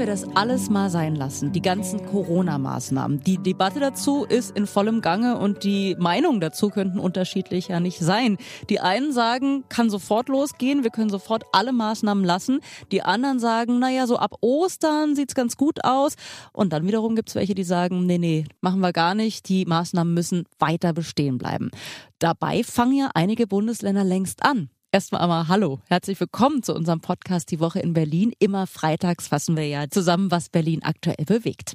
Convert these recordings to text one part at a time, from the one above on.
Wir das alles mal sein lassen? Die ganzen Corona-Maßnahmen. Die Debatte dazu ist in vollem Gange und die Meinungen dazu könnten unterschiedlicher nicht sein. Die einen sagen, kann sofort losgehen, wir können sofort alle Maßnahmen lassen. Die anderen sagen, naja, so ab Ostern sieht's ganz gut aus. Und dann wiederum gibt's welche, die sagen, nee, nee, machen wir gar nicht. Die Maßnahmen müssen weiter bestehen bleiben. Dabei fangen ja einige Bundesländer längst an. Erstmal einmal Hallo, herzlich willkommen zu unserem Podcast Die Woche in Berlin. Immer freitags fassen wir ja zusammen, was Berlin aktuell bewegt.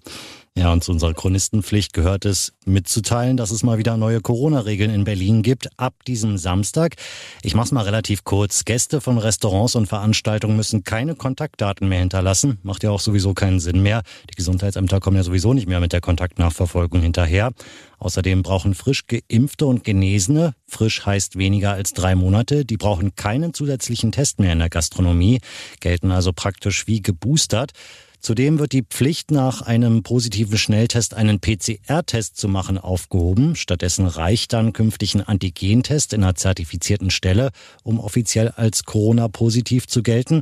Ja, und zu unserer Chronistenpflicht gehört es, mitzuteilen, dass es mal wieder neue Corona-Regeln in Berlin gibt, ab diesem Samstag. Ich mach's mal relativ kurz. Gäste von Restaurants und Veranstaltungen müssen keine Kontaktdaten mehr hinterlassen. Macht ja auch sowieso keinen Sinn mehr. Die Gesundheitsämter kommen ja sowieso nicht mehr mit der Kontaktnachverfolgung hinterher. Außerdem brauchen frisch geimpfte und Genesene, frisch heißt weniger als drei Monate, die brauchen keinen zusätzlichen Test mehr in der Gastronomie, gelten also praktisch wie geboostert. Zudem wird die Pflicht, nach einem positiven Schnelltest einen PCR-Test zu machen, aufgehoben. Stattdessen reicht dann künftig ein Antigentest in einer zertifizierten Stelle, um offiziell als Corona-positiv zu gelten.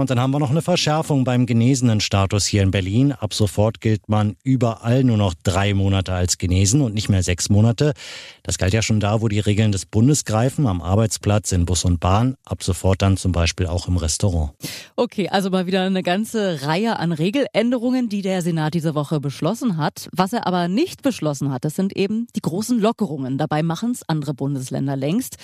Und dann haben wir noch eine Verschärfung beim genesenen Status hier in Berlin. Ab sofort gilt man überall nur noch drei Monate als genesen und nicht mehr sechs Monate. Das galt ja schon da, wo die Regeln des Bundes greifen, am Arbeitsplatz, in Bus und Bahn. Ab sofort dann zum Beispiel auch im Restaurant. Okay, also mal wieder eine ganze Reihe an Regeländerungen, die der Senat diese Woche beschlossen hat. Was er aber nicht beschlossen hat, das sind eben die großen Lockerungen. Dabei machen es andere Bundesländer längst.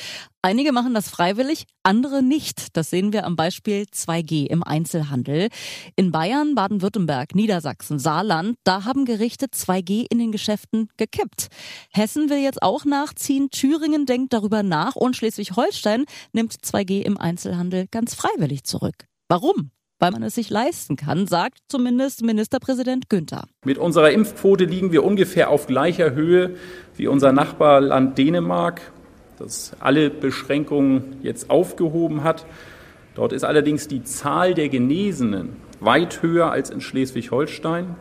Einige machen das freiwillig, andere nicht. Das sehen wir am Beispiel 2G im Einzelhandel. In Bayern, Baden-Württemberg, Niedersachsen, Saarland, da haben Gerichte 2G in den Geschäften gekippt. Hessen will jetzt auch nachziehen, Thüringen denkt darüber nach und Schleswig-Holstein nimmt 2G im Einzelhandel ganz freiwillig zurück. Warum? weil man es sich leisten kann, sagt zumindest Ministerpräsident Günther. Mit unserer Impfquote liegen wir ungefähr auf gleicher Höhe wie unser Nachbarland Dänemark das alle Beschränkungen jetzt aufgehoben hat. Dort ist allerdings die Zahl der Genesenen weit höher als in Schleswig-Holstein.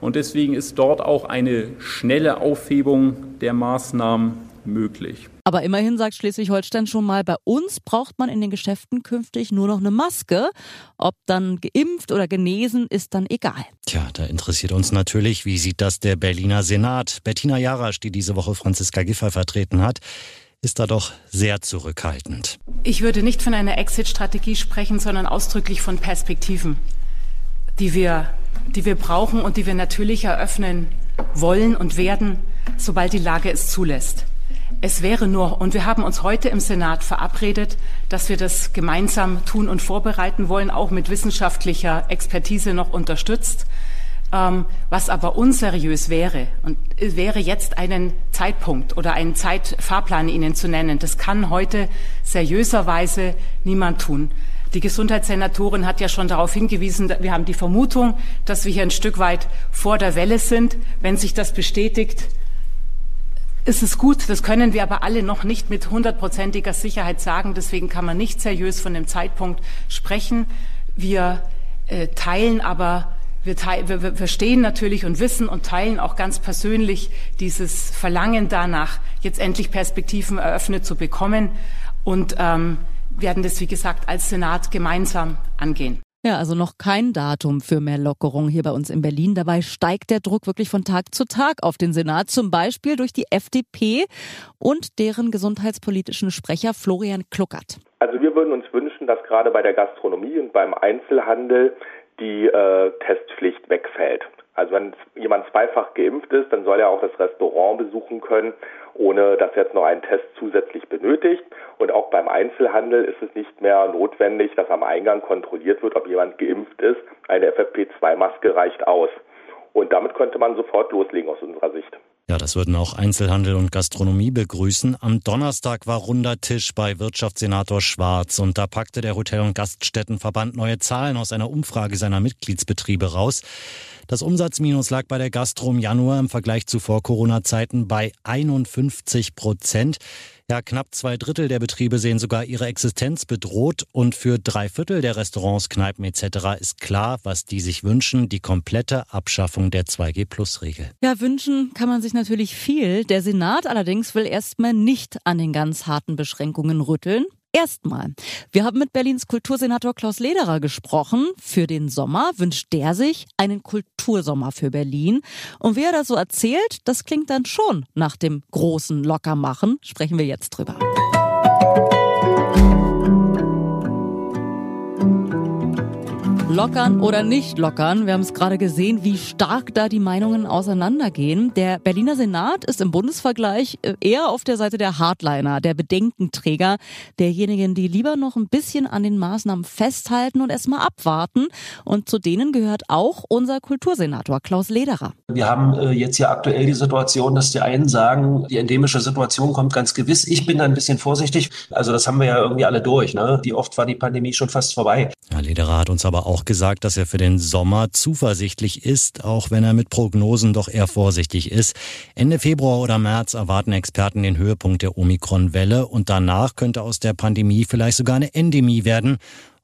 Und deswegen ist dort auch eine schnelle Aufhebung der Maßnahmen möglich. Aber immerhin sagt Schleswig-Holstein schon mal, bei uns braucht man in den Geschäften künftig nur noch eine Maske. Ob dann geimpft oder genesen, ist dann egal. Tja, da interessiert uns natürlich, wie sieht das der Berliner Senat? Bettina Jarasch, die diese Woche Franziska Giffey vertreten hat, ist da doch sehr zurückhaltend. Ich würde nicht von einer Exit-Strategie sprechen, sondern ausdrücklich von Perspektiven, die wir, die wir brauchen und die wir natürlich eröffnen wollen und werden, sobald die Lage es zulässt. Es wäre nur, und wir haben uns heute im Senat verabredet, dass wir das gemeinsam tun und vorbereiten wollen, auch mit wissenschaftlicher Expertise noch unterstützt. Ähm, was aber unseriös wäre, und wäre jetzt einen Zeitpunkt oder einen Zeitfahrplan Ihnen zu nennen. Das kann heute seriöserweise niemand tun. Die Gesundheitssenatorin hat ja schon darauf hingewiesen, wir haben die Vermutung, dass wir hier ein Stück weit vor der Welle sind. Wenn sich das bestätigt, ist es gut. Das können wir aber alle noch nicht mit hundertprozentiger Sicherheit sagen. Deswegen kann man nicht seriös von dem Zeitpunkt sprechen. Wir äh, teilen aber wir, wir verstehen natürlich und wissen und teilen auch ganz persönlich dieses Verlangen danach, jetzt endlich Perspektiven eröffnet zu bekommen und ähm, werden das, wie gesagt, als Senat gemeinsam angehen. Ja, also noch kein Datum für mehr Lockerung hier bei uns in Berlin. Dabei steigt der Druck wirklich von Tag zu Tag auf den Senat, zum Beispiel durch die FDP und deren gesundheitspolitischen Sprecher Florian Kluckert. Also wir würden uns wünschen, dass gerade bei der Gastronomie und beim Einzelhandel die äh, Testpflicht wegfällt. Also wenn jemand zweifach geimpft ist, dann soll er auch das Restaurant besuchen können, ohne dass er jetzt noch einen Test zusätzlich benötigt. Und auch beim Einzelhandel ist es nicht mehr notwendig, dass am Eingang kontrolliert wird, ob jemand geimpft ist. Eine FFP2-Maske reicht aus. Und damit könnte man sofort loslegen aus unserer Sicht. Ja, das würden auch Einzelhandel und Gastronomie begrüßen. Am Donnerstag war runder Tisch bei Wirtschaftssenator Schwarz und da packte der Hotel- und Gaststättenverband neue Zahlen aus einer Umfrage seiner Mitgliedsbetriebe raus. Das Umsatzminus lag bei der Gastro im Januar im Vergleich zu Vor-Corona-Zeiten bei 51 Prozent. Ja, knapp zwei Drittel der Betriebe sehen sogar ihre Existenz bedroht und für drei Viertel der Restaurants, Kneipen etc. ist klar, was die sich wünschen, die komplette Abschaffung der 2G-Plus-Regel. Ja, wünschen kann man sich natürlich viel. Der Senat allerdings will erstmal nicht an den ganz harten Beschränkungen rütteln. Erstmal. Wir haben mit Berlins Kultursenator Klaus Lederer gesprochen. Für den Sommer wünscht der sich einen Kultursommer für Berlin. Und wie er das so erzählt, das klingt dann schon nach dem großen Lockermachen. Sprechen wir jetzt drüber. Lockern oder nicht lockern. Wir haben es gerade gesehen, wie stark da die Meinungen auseinandergehen. Der Berliner Senat ist im Bundesvergleich äh, eher auf der Seite der Hardliner, der Bedenkenträger, derjenigen, die lieber noch ein bisschen an den Maßnahmen festhalten und erstmal abwarten. Und zu denen gehört auch unser Kultursenator Klaus Lederer. Wir haben äh, jetzt ja aktuell die Situation, dass die einen sagen, die endemische Situation kommt ganz gewiss. Ich bin da ein bisschen vorsichtig. Also das haben wir ja irgendwie alle durch. Ne? Wie oft war die Pandemie schon fast vorbei? Ja, Lederer hat uns aber auch auch gesagt, dass er für den Sommer zuversichtlich ist, auch wenn er mit Prognosen doch eher vorsichtig ist. Ende Februar oder März erwarten Experten den Höhepunkt der Omikron-Welle und danach könnte aus der Pandemie vielleicht sogar eine Endemie werden.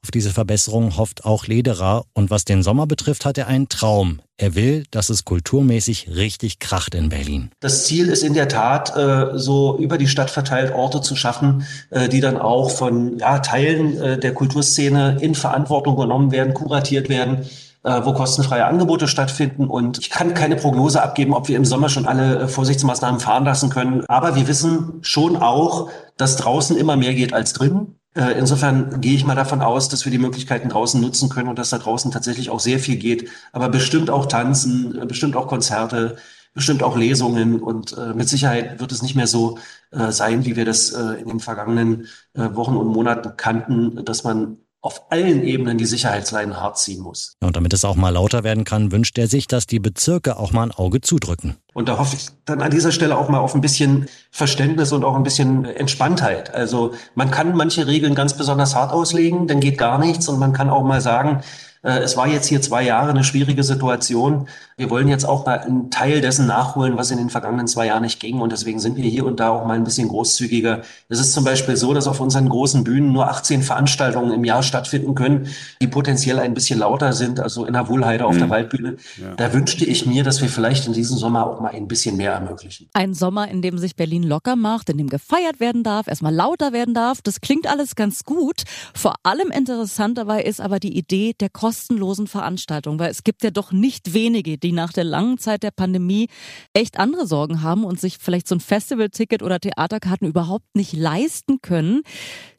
Auf diese Verbesserung hofft auch Lederer und was den Sommer betrifft, hat er einen Traum. Er will, dass es kulturmäßig richtig kracht in Berlin. Das Ziel ist in der Tat, äh, so über die Stadt verteilt Orte zu schaffen, äh, die dann auch von ja, Teilen äh, der Kulturszene in Verantwortung genommen werden, kuratiert werden wo kostenfreie Angebote stattfinden. Und ich kann keine Prognose abgeben, ob wir im Sommer schon alle Vorsichtsmaßnahmen fahren lassen können. Aber wir wissen schon auch, dass draußen immer mehr geht als drin. Äh, insofern gehe ich mal davon aus, dass wir die Möglichkeiten draußen nutzen können und dass da draußen tatsächlich auch sehr viel geht. Aber bestimmt auch Tanzen, äh, bestimmt auch Konzerte, bestimmt auch Lesungen und äh, mit Sicherheit wird es nicht mehr so sein, wie wir das in den vergangenen Wochen und Monaten kannten, dass man auf allen Ebenen die Sicherheitsleinen hart ziehen muss. Und damit es auch mal lauter werden kann, wünscht er sich, dass die Bezirke auch mal ein Auge zudrücken. Und da hoffe ich dann an dieser Stelle auch mal auf ein bisschen Verständnis und auch ein bisschen Entspanntheit. Also man kann manche Regeln ganz besonders hart auslegen, dann geht gar nichts und man kann auch mal sagen, es war jetzt hier zwei Jahre eine schwierige Situation. Wir wollen jetzt auch mal einen Teil dessen nachholen, was in den vergangenen zwei Jahren nicht ging. Und deswegen sind wir hier und da auch mal ein bisschen großzügiger. Es ist zum Beispiel so, dass auf unseren großen Bühnen nur 18 Veranstaltungen im Jahr stattfinden können, die potenziell ein bisschen lauter sind, also in der Wohlheide auf mhm. der Waldbühne. Ja. Da wünschte ich mir, dass wir vielleicht in diesem Sommer auch mal ein bisschen mehr ermöglichen. Ein Sommer, in dem sich Berlin locker macht, in dem gefeiert werden darf, erstmal lauter werden darf. Das klingt alles ganz gut. Vor allem interessant dabei ist aber die Idee der Kosten kostenlosen Veranstaltungen, weil es gibt ja doch nicht wenige, die nach der langen Zeit der Pandemie echt andere Sorgen haben und sich vielleicht so ein Festivalticket oder Theaterkarten überhaupt nicht leisten können.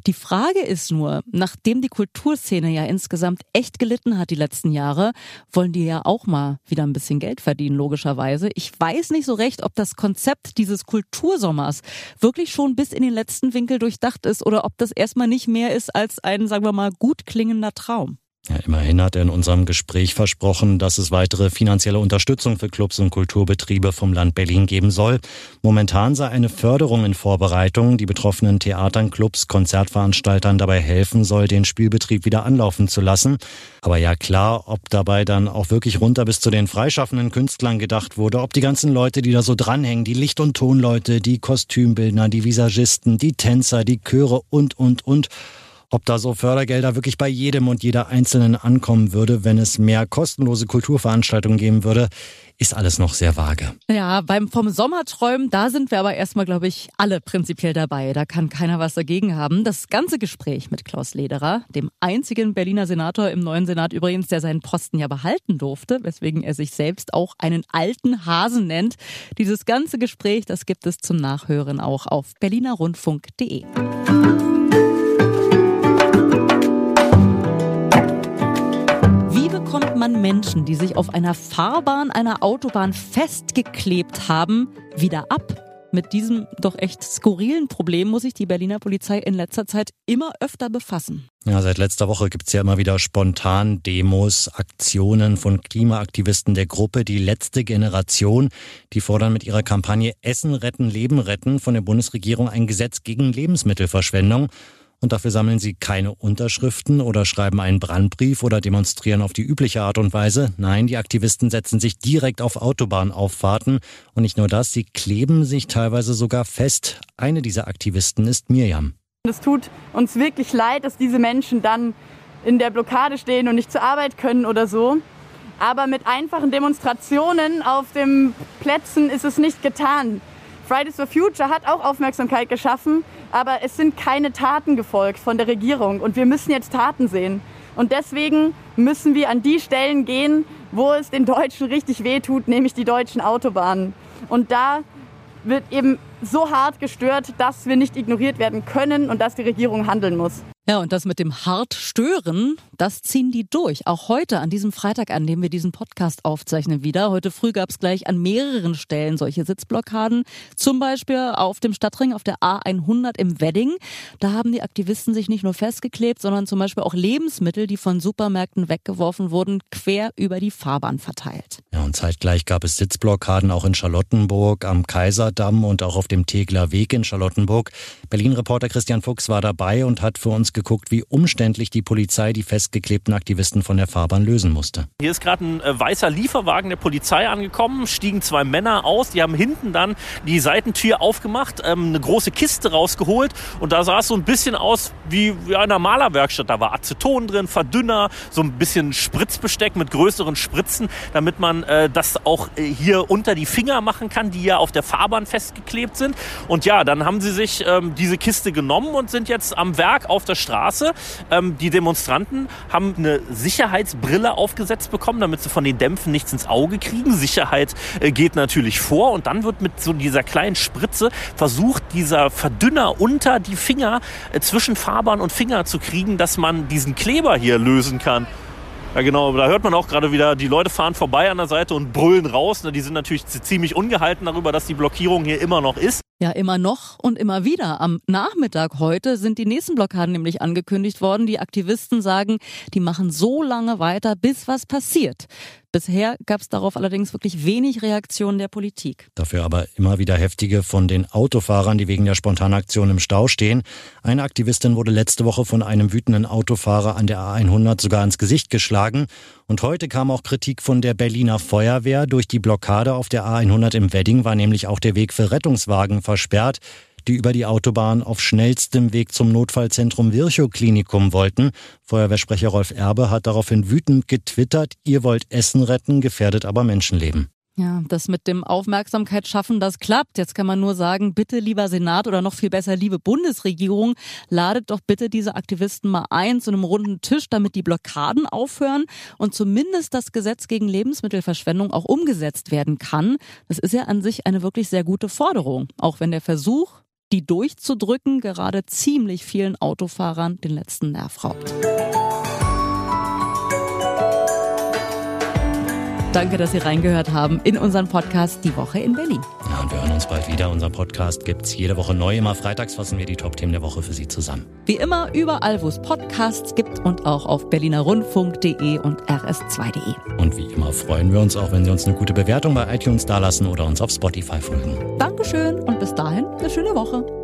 Die Frage ist nur, nachdem die Kulturszene ja insgesamt echt gelitten hat die letzten Jahre, wollen die ja auch mal wieder ein bisschen Geld verdienen, logischerweise. Ich weiß nicht so recht, ob das Konzept dieses Kultursommers wirklich schon bis in den letzten Winkel durchdacht ist oder ob das erstmal nicht mehr ist als ein, sagen wir mal, gut klingender Traum. Ja, immerhin hat er in unserem Gespräch versprochen, dass es weitere finanzielle Unterstützung für Clubs und Kulturbetriebe vom Land Berlin geben soll. Momentan sei eine Förderung in Vorbereitung, die betroffenen Theatern, Clubs, Konzertveranstaltern dabei helfen soll, den Spielbetrieb wieder anlaufen zu lassen. Aber ja klar, ob dabei dann auch wirklich runter bis zu den freischaffenden Künstlern gedacht wurde, ob die ganzen Leute, die da so dranhängen, die Licht- und Tonleute, die Kostümbildner, die Visagisten, die Tänzer, die Chöre und, und, und, ob da so Fördergelder wirklich bei jedem und jeder Einzelnen ankommen würde, wenn es mehr kostenlose Kulturveranstaltungen geben würde, ist alles noch sehr vage. Ja, beim vom Sommerträumen, da sind wir aber erstmal, glaube ich, alle prinzipiell dabei. Da kann keiner was dagegen haben. Das ganze Gespräch mit Klaus Lederer, dem einzigen Berliner Senator im neuen Senat übrigens, der seinen Posten ja behalten durfte, weswegen er sich selbst auch einen alten Hasen nennt. Dieses ganze Gespräch, das gibt es zum Nachhören auch auf berlinerrundfunk.de. man Menschen, die sich auf einer Fahrbahn einer Autobahn festgeklebt haben, wieder ab? Mit diesem doch echt skurrilen Problem muss sich die Berliner Polizei in letzter Zeit immer öfter befassen. Ja, seit letzter Woche gibt's ja immer wieder spontan Demos, Aktionen von Klimaaktivisten der Gruppe Die letzte Generation. Die fordern mit ihrer Kampagne Essen retten, Leben retten von der Bundesregierung ein Gesetz gegen Lebensmittelverschwendung. Und dafür sammeln sie keine Unterschriften oder schreiben einen Brandbrief oder demonstrieren auf die übliche Art und Weise. Nein, die Aktivisten setzen sich direkt auf Autobahnauffahrten. Und nicht nur das, sie kleben sich teilweise sogar fest. Eine dieser Aktivisten ist Mirjam. Es tut uns wirklich leid, dass diese Menschen dann in der Blockade stehen und nicht zur Arbeit können oder so. Aber mit einfachen Demonstrationen auf den Plätzen ist es nicht getan. Fridays for Future hat auch Aufmerksamkeit geschaffen, aber es sind keine Taten gefolgt von der Regierung und wir müssen jetzt Taten sehen. Und deswegen müssen wir an die Stellen gehen, wo es den Deutschen richtig wehtut, nämlich die deutschen Autobahnen. Und da wird eben so hart gestört, dass wir nicht ignoriert werden können und dass die Regierung handeln muss. Ja, und das mit dem hart stören, das ziehen die durch. Auch heute, an diesem Freitag, an dem wir diesen Podcast aufzeichnen, wieder. Heute früh gab es gleich an mehreren Stellen solche Sitzblockaden. Zum Beispiel auf dem Stadtring auf der A100 im Wedding. Da haben die Aktivisten sich nicht nur festgeklebt, sondern zum Beispiel auch Lebensmittel, die von Supermärkten weggeworfen wurden, quer über die Fahrbahn verteilt. Ja, und zeitgleich gab es Sitzblockaden auch in Charlottenburg, am Kaiserdamm und auch auf dem Tegler Weg in Charlottenburg. Berlin-Reporter Christian Fuchs war dabei und hat für uns geguckt, wie umständlich die Polizei die festgeklebten Aktivisten von der Fahrbahn lösen musste. Hier ist gerade ein äh, weißer Lieferwagen der Polizei angekommen, stiegen zwei Männer aus, die haben hinten dann die Seitentür aufgemacht, ähm, eine große Kiste rausgeholt und da sah es so ein bisschen aus wie, wie einer Malerwerkstatt. Da war Aceton drin, Verdünner, so ein bisschen Spritzbesteck mit größeren Spritzen, damit man äh, das auch äh, hier unter die Finger machen kann, die ja auf der Fahrbahn festgeklebt sind. Und ja, dann haben sie sich ähm, diese Kiste genommen und sind jetzt am Werk auf der Straße. Ähm, die Demonstranten haben eine Sicherheitsbrille aufgesetzt bekommen, damit sie von den Dämpfen nichts ins Auge kriegen. Sicherheit äh, geht natürlich vor und dann wird mit so dieser kleinen Spritze versucht, dieser Verdünner unter die Finger äh, zwischen Fahrbahn und Finger zu kriegen, dass man diesen Kleber hier lösen kann. Ja, genau. Da hört man auch gerade wieder, die Leute fahren vorbei an der Seite und brüllen raus. Die sind natürlich ziemlich ungehalten darüber, dass die Blockierung hier immer noch ist. Ja, immer noch und immer wieder. Am Nachmittag heute sind die nächsten Blockaden nämlich angekündigt worden. Die Aktivisten sagen, die machen so lange weiter, bis was passiert. Bisher gab es darauf allerdings wirklich wenig Reaktion der Politik. Dafür aber immer wieder heftige von den Autofahrern, die wegen der Spontanaktion im Stau stehen. Eine Aktivistin wurde letzte Woche von einem wütenden Autofahrer an der A100 sogar ins Gesicht geschlagen. Und heute kam auch Kritik von der Berliner Feuerwehr. Durch die Blockade auf der A100 im Wedding war nämlich auch der Weg für Rettungswagen versperrt, die über die Autobahn auf schnellstem Weg zum Notfallzentrum Virchow-Klinikum wollten. Feuerwehrsprecher Rolf Erbe hat daraufhin wütend getwittert, ihr wollt Essen retten, gefährdet aber Menschenleben. Ja, das mit dem Aufmerksamkeit schaffen, das klappt. Jetzt kann man nur sagen, bitte lieber Senat oder noch viel besser, liebe Bundesregierung, ladet doch bitte diese Aktivisten mal ein zu einem runden Tisch, damit die Blockaden aufhören und zumindest das Gesetz gegen Lebensmittelverschwendung auch umgesetzt werden kann. Das ist ja an sich eine wirklich sehr gute Forderung, auch wenn der Versuch, die durchzudrücken, gerade ziemlich vielen Autofahrern den letzten Nerv raubt. Danke, dass Sie reingehört haben in unseren Podcast Die Woche in Berlin. Ja, und wir hören uns bald wieder. Unser Podcast gibt es jede Woche neu. Immer freitags fassen wir die Top-Themen der Woche für Sie zusammen. Wie immer überall, wo es Podcasts gibt und auch auf berlinerrundfunk.de und rs2.de. Und wie immer freuen wir uns auch, wenn Sie uns eine gute Bewertung bei iTunes dalassen oder uns auf Spotify folgen. Dankeschön und bis dahin eine schöne Woche.